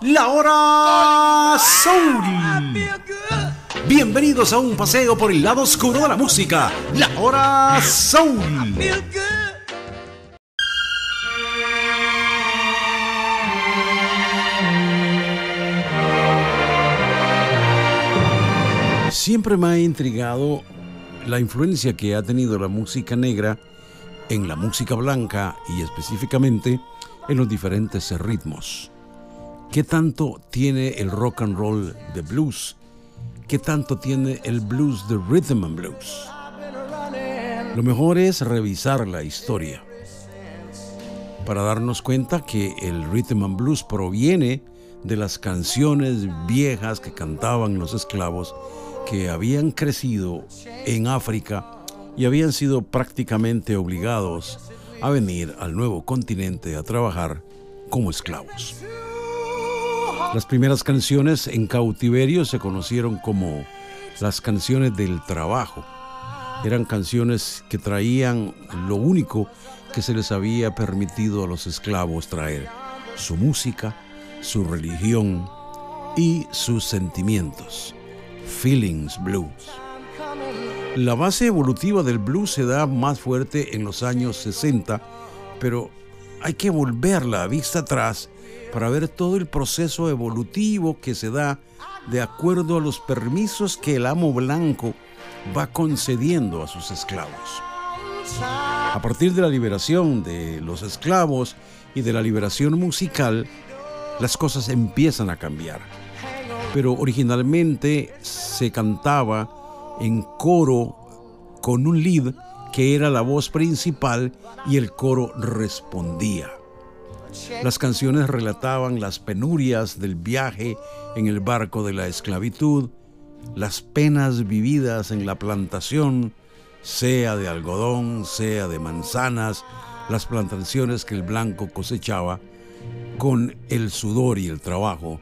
La hora Soul. Bienvenidos a un paseo por el lado oscuro de la música. La hora Soul. Siempre me ha intrigado la influencia que ha tenido la música negra en la música blanca y específicamente en los diferentes ritmos. ¿Qué tanto tiene el rock and roll de blues? ¿Qué tanto tiene el blues de rhythm and blues? Lo mejor es revisar la historia para darnos cuenta que el rhythm and blues proviene de las canciones viejas que cantaban los esclavos que habían crecido en África y habían sido prácticamente obligados a venir al nuevo continente a trabajar como esclavos. Las primeras canciones en cautiverio se conocieron como las canciones del trabajo. Eran canciones que traían lo único que se les había permitido a los esclavos traer, su música, su religión y sus sentimientos. Feelings Blues. La base evolutiva del blues se da más fuerte en los años 60, pero hay que volver la vista atrás para ver todo el proceso evolutivo que se da de acuerdo a los permisos que el amo blanco va concediendo a sus esclavos. A partir de la liberación de los esclavos y de la liberación musical, las cosas empiezan a cambiar pero originalmente se cantaba en coro con un lead que era la voz principal y el coro respondía. Las canciones relataban las penurias del viaje en el barco de la esclavitud, las penas vividas en la plantación, sea de algodón, sea de manzanas, las plantaciones que el blanco cosechaba con el sudor y el trabajo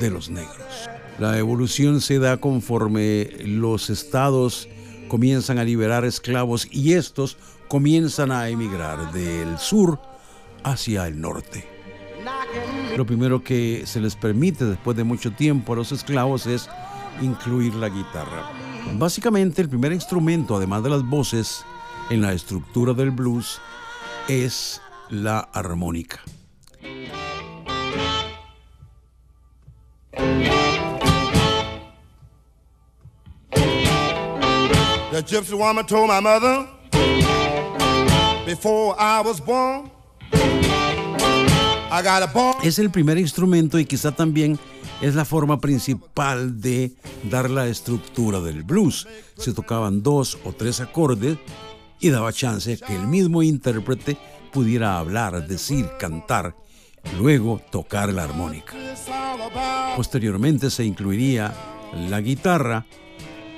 de los negros. La evolución se da conforme los estados comienzan a liberar esclavos y estos comienzan a emigrar del sur hacia el norte. Lo primero que se les permite después de mucho tiempo a los esclavos es incluir la guitarra. Básicamente el primer instrumento, además de las voces, en la estructura del blues es la armónica. Es el primer instrumento y quizá también es la forma principal de dar la estructura del blues. Se tocaban dos o tres acordes y daba chance que el mismo intérprete pudiera hablar, decir, cantar, luego tocar la armónica. Posteriormente se incluiría la guitarra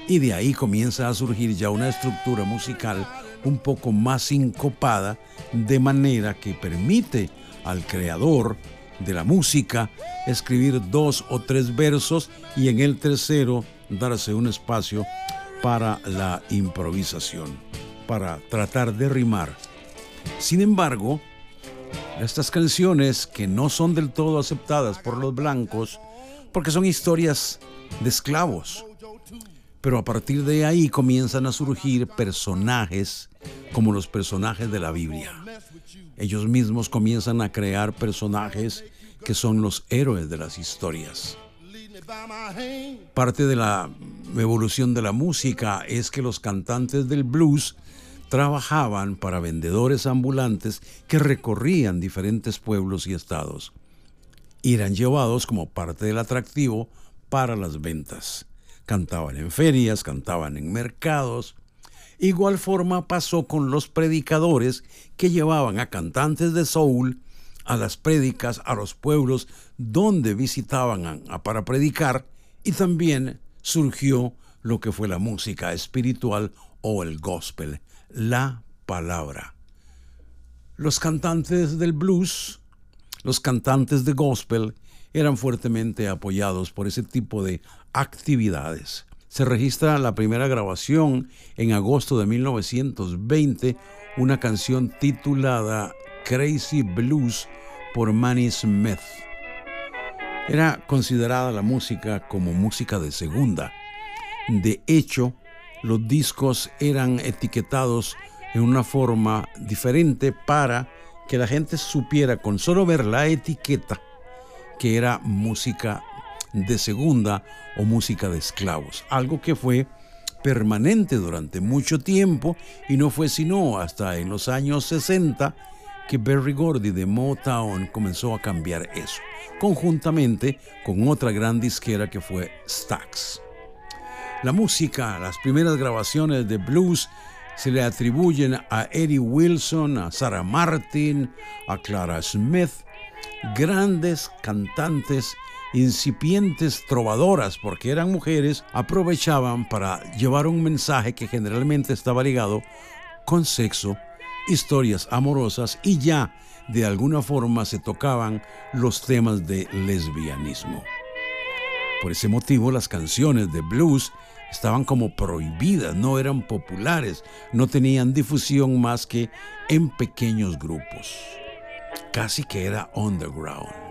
y de ahí comienza a surgir ya una estructura musical un poco más sincopada, de manera que permite al creador de la música escribir dos o tres versos y en el tercero darse un espacio para la improvisación, para tratar de rimar. Sin embargo, estas canciones que no son del todo aceptadas por los blancos, porque son historias de esclavos, pero a partir de ahí comienzan a surgir personajes como los personajes de la Biblia. Ellos mismos comienzan a crear personajes que son los héroes de las historias. Parte de la evolución de la música es que los cantantes del blues trabajaban para vendedores ambulantes que recorrían diferentes pueblos y estados. eran llevados como parte del atractivo para las ventas cantaban en ferias, cantaban en mercados. Igual forma pasó con los predicadores que llevaban a cantantes de soul a las prédicas a los pueblos donde visitaban para predicar y también surgió lo que fue la música espiritual o el gospel, la palabra. Los cantantes del blues, los cantantes de gospel, eran fuertemente apoyados por ese tipo de actividades. Se registra la primera grabación en agosto de 1920, una canción titulada Crazy Blues por Manny Smith. Era considerada la música como música de segunda. De hecho, los discos eran etiquetados en una forma diferente para que la gente supiera con solo ver la etiqueta que era música de segunda o música de esclavos, algo que fue permanente durante mucho tiempo y no fue sino hasta en los años 60 que Berry Gordy de Motown comenzó a cambiar eso, conjuntamente con otra gran disquera que fue Stax. La música, las primeras grabaciones de blues se le atribuyen a Eddie Wilson, a Sarah Martin, a Clara Smith, grandes cantantes, incipientes trovadoras, porque eran mujeres, aprovechaban para llevar un mensaje que generalmente estaba ligado con sexo, historias amorosas y ya de alguna forma se tocaban los temas de lesbianismo. Por ese motivo las canciones de blues estaban como prohibidas, no eran populares, no tenían difusión más que en pequeños grupos. Casi que era underground.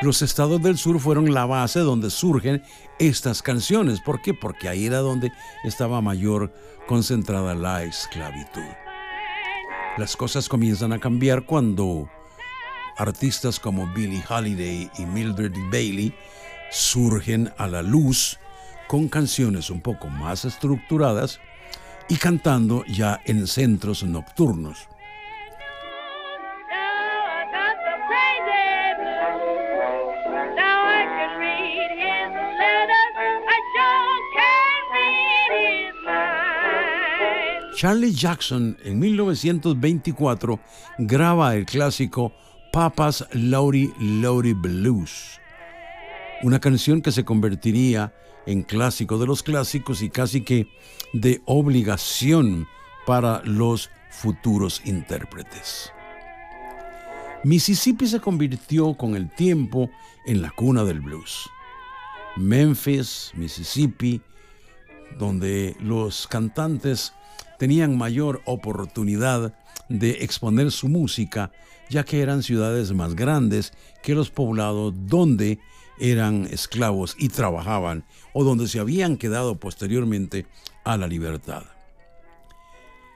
Los estados del sur fueron la base donde surgen estas canciones. ¿Por qué? Porque ahí era donde estaba mayor concentrada la esclavitud. Las cosas comienzan a cambiar cuando artistas como Billie Holiday y Mildred Bailey surgen a la luz con canciones un poco más estructuradas y cantando ya en centros nocturnos. Charlie Jackson en 1924 graba el clásico Papa's Lowry Lowry Blues, una canción que se convertiría en clásico de los clásicos y casi que de obligación para los futuros intérpretes. Mississippi se convirtió con el tiempo en la cuna del blues. Memphis, Mississippi, donde los cantantes tenían mayor oportunidad de exponer su música, ya que eran ciudades más grandes que los poblados donde eran esclavos y trabajaban o donde se habían quedado posteriormente a la libertad.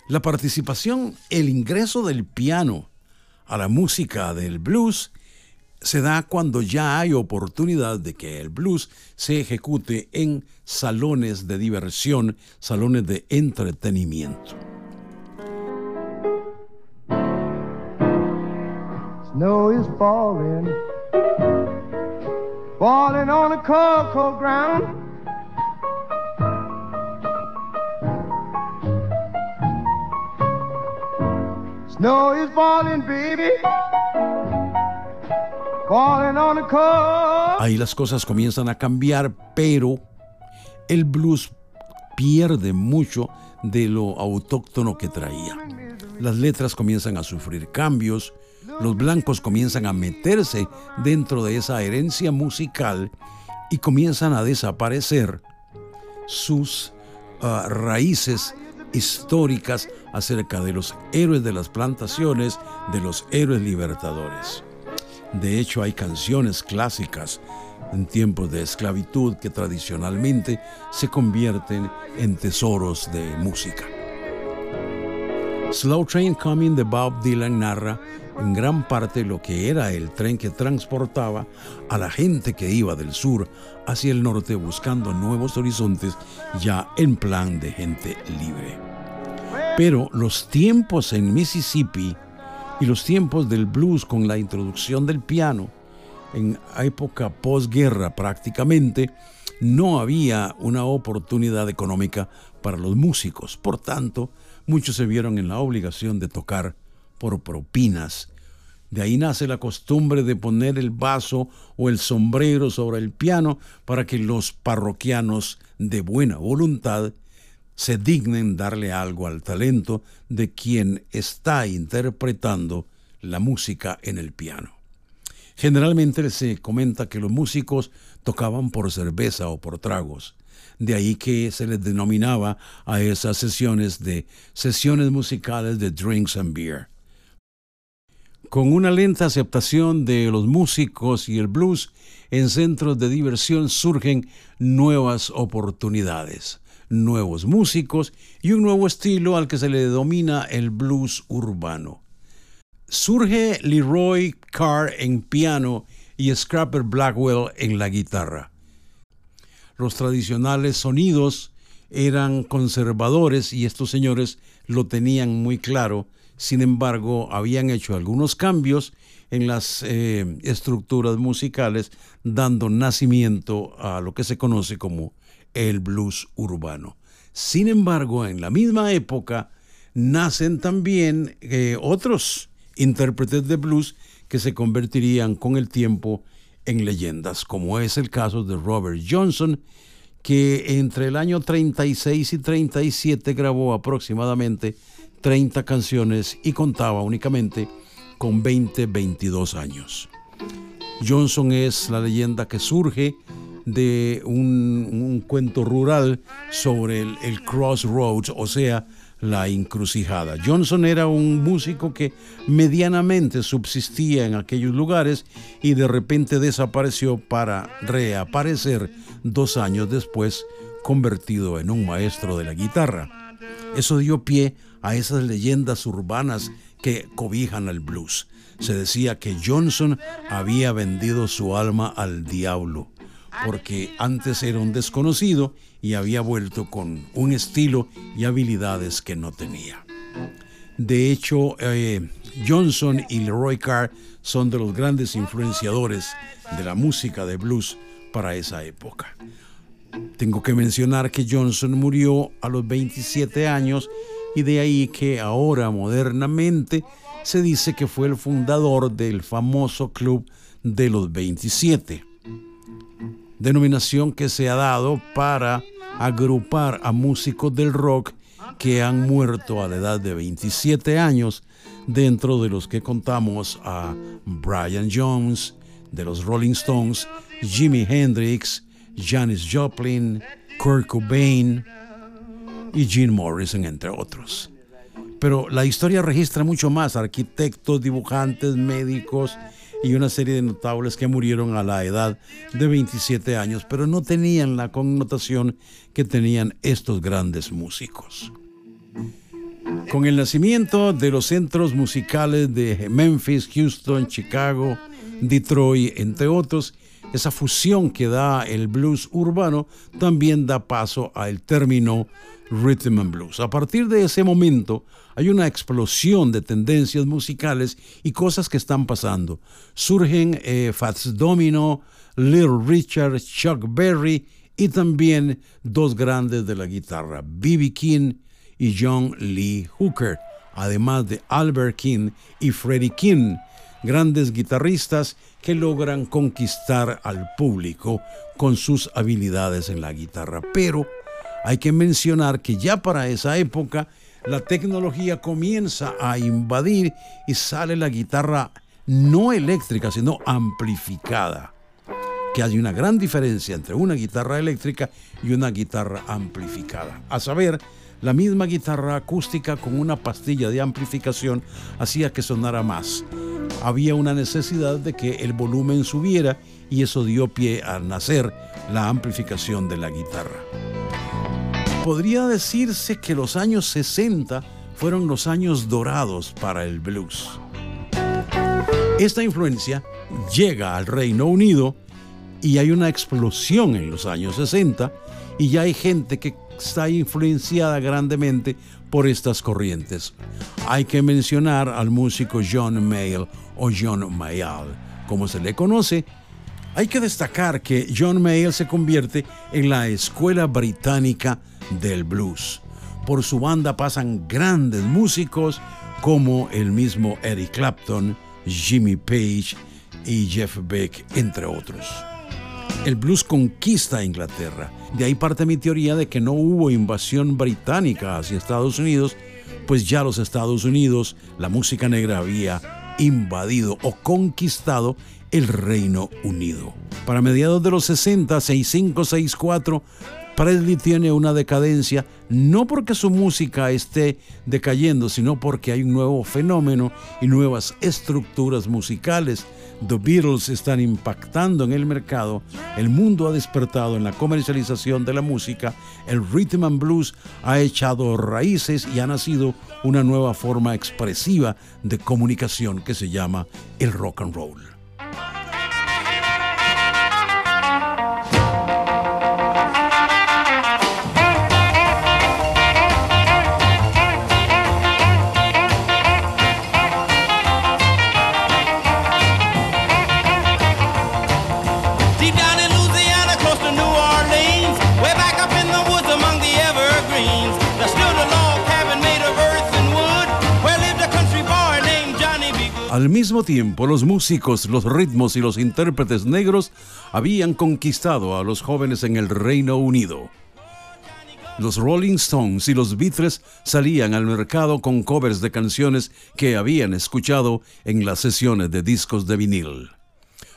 La participación, el ingreso del piano a la música del blues se da cuando ya hay oportunidad de que el blues se ejecute en salones de diversión, salones de entretenimiento. Snow is falling, falling on cold. Snow is falling, baby. Ahí las cosas comienzan a cambiar, pero el blues pierde mucho de lo autóctono que traía. Las letras comienzan a sufrir cambios, los blancos comienzan a meterse dentro de esa herencia musical y comienzan a desaparecer sus ah, raíces históricas acerca de los héroes de las plantaciones, de los héroes libertadores. De hecho, hay canciones clásicas en tiempos de esclavitud que tradicionalmente se convierten en tesoros de música. Slow Train Coming de Bob Dylan narra en gran parte lo que era el tren que transportaba a la gente que iba del sur hacia el norte buscando nuevos horizontes ya en plan de gente libre. Pero los tiempos en Mississippi y los tiempos del blues con la introducción del piano, en época posguerra prácticamente, no había una oportunidad económica para los músicos. Por tanto, muchos se vieron en la obligación de tocar por propinas. De ahí nace la costumbre de poner el vaso o el sombrero sobre el piano para que los parroquianos de buena voluntad se dignen darle algo al talento de quien está interpretando la música en el piano. Generalmente se comenta que los músicos tocaban por cerveza o por tragos, de ahí que se les denominaba a esas sesiones de sesiones musicales de drinks and beer. Con una lenta aceptación de los músicos y el blues, en centros de diversión surgen nuevas oportunidades, nuevos músicos y un nuevo estilo al que se le denomina el blues urbano. Surge Leroy Carr en piano y Scrapper Blackwell en la guitarra. Los tradicionales sonidos eran conservadores y estos señores lo tenían muy claro, sin embargo habían hecho algunos cambios en las eh, estructuras musicales, dando nacimiento a lo que se conoce como el blues urbano. Sin embargo, en la misma época nacen también eh, otros intérpretes de blues que se convertirían con el tiempo en leyendas, como es el caso de Robert Johnson, que entre el año 36 y 37 grabó aproximadamente 30 canciones y contaba únicamente con 20, 22 años. Johnson es la leyenda que surge de un, cuento rural sobre el, el crossroads, o sea, la encrucijada. Johnson era un músico que medianamente subsistía en aquellos lugares y de repente desapareció para reaparecer dos años después convertido en un maestro de la guitarra. Eso dio pie a esas leyendas urbanas que cobijan al blues. Se decía que Johnson había vendido su alma al diablo porque antes era un desconocido y había vuelto con un estilo y habilidades que no tenía. De hecho, eh, Johnson y Leroy Carr son de los grandes influenciadores de la música de blues para esa época. Tengo que mencionar que Johnson murió a los 27 años y de ahí que ahora modernamente se dice que fue el fundador del famoso club de los 27 denominación que se ha dado para agrupar a músicos del rock que han muerto a la edad de 27 años, dentro de los que contamos a Brian Jones, de los Rolling Stones, Jimi Hendrix, Janis Joplin, Kurt Cobain y Gene Morrison, entre otros. Pero la historia registra mucho más, arquitectos, dibujantes, médicos, y una serie de notables que murieron a la edad de 27 años, pero no tenían la connotación que tenían estos grandes músicos. Con el nacimiento de los centros musicales de Memphis, Houston, Chicago, Detroit, entre otros, esa fusión que da el blues urbano también da paso al término rhythm and blues. A partir de ese momento hay una explosión de tendencias musicales y cosas que están pasando. Surgen eh, Fats Domino, Little Richard, Chuck Berry y también dos grandes de la guitarra, B.B. King y John Lee Hooker, además de Albert King y Freddie King, grandes guitarristas que logran conquistar al público con sus habilidades en la guitarra. Pero hay que mencionar que ya para esa época la tecnología comienza a invadir y sale la guitarra no eléctrica, sino amplificada. Que hay una gran diferencia entre una guitarra eléctrica y una guitarra amplificada. A saber, la misma guitarra acústica con una pastilla de amplificación hacía que sonara más. Había una necesidad de que el volumen subiera y eso dio pie a nacer la amplificación de la guitarra. Podría decirse que los años 60 fueron los años dorados para el blues. Esta influencia llega al Reino Unido y hay una explosión en los años 60 y ya hay gente que está influenciada grandemente por estas corrientes. Hay que mencionar al músico John Mayall o John Mayall, como se le conoce. Hay que destacar que John Mayall se convierte en la escuela británica del blues. Por su banda pasan grandes músicos como el mismo Eric Clapton, Jimmy Page y Jeff Beck, entre otros. El blues conquista a Inglaterra. De ahí parte mi teoría de que no hubo invasión británica hacia Estados Unidos, pues ya los Estados Unidos, la música negra había invadido o conquistado el Reino Unido. Para mediados de los 60, 6564, Presley tiene una decadencia no porque su música esté decayendo, sino porque hay un nuevo fenómeno y nuevas estructuras musicales. The Beatles están impactando en el mercado, el mundo ha despertado en la comercialización de la música, el rhythm and blues ha echado raíces y ha nacido una nueva forma expresiva de comunicación que se llama el rock and roll. Al mismo tiempo, los músicos, los ritmos y los intérpretes negros habían conquistado a los jóvenes en el Reino Unido. Los Rolling Stones y los Beatles salían al mercado con covers de canciones que habían escuchado en las sesiones de discos de vinil.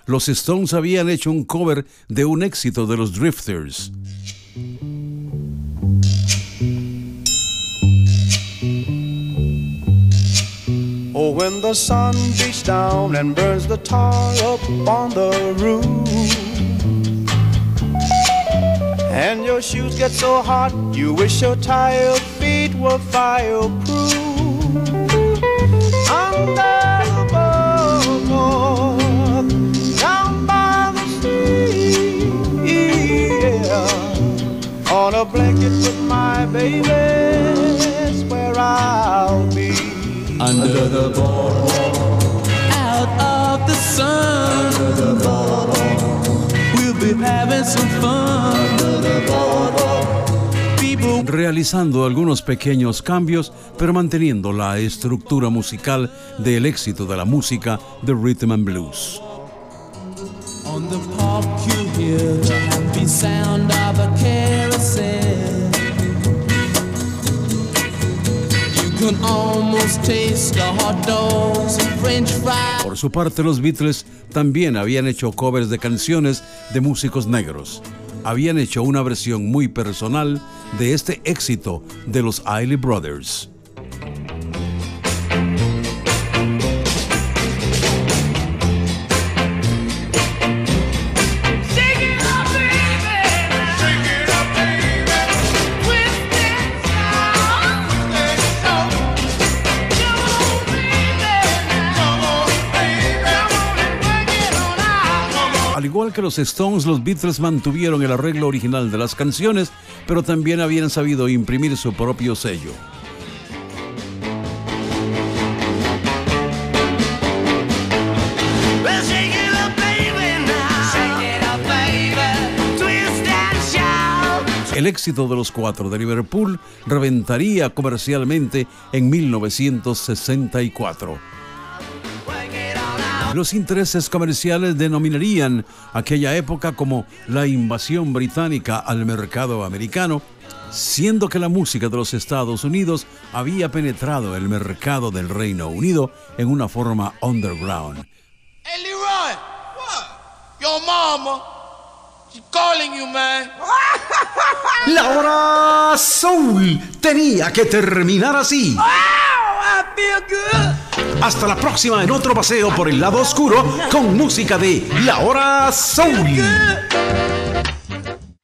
Los Stones habían hecho un cover de un éxito de los Drifters. Oh, when the sun beats down and burns the tar up on the roof. And your shoes get so hot, you wish your tired feet were fireproof. Under Realizando algunos pequeños cambios, pero manteniendo la estructura musical del éxito de la música de rhythm and blues. Por su parte, los Beatles también habían hecho covers de canciones de músicos negros. Habían hecho una versión muy personal de este éxito de los Isley Brothers. Igual que los Stones, los Beatles mantuvieron el arreglo original de las canciones, pero también habían sabido imprimir su propio sello. El éxito de los cuatro de Liverpool reventaría comercialmente en 1964. Los intereses comerciales denominarían aquella época como la invasión británica al mercado americano, siendo que la música de los Estados Unidos había penetrado el mercado del Reino Unido en una forma underground. Leroy, mama, calling you, man. La hora soul tenía que terminar así. Hasta la próxima en otro paseo por el lado oscuro con música de La Hora Soul.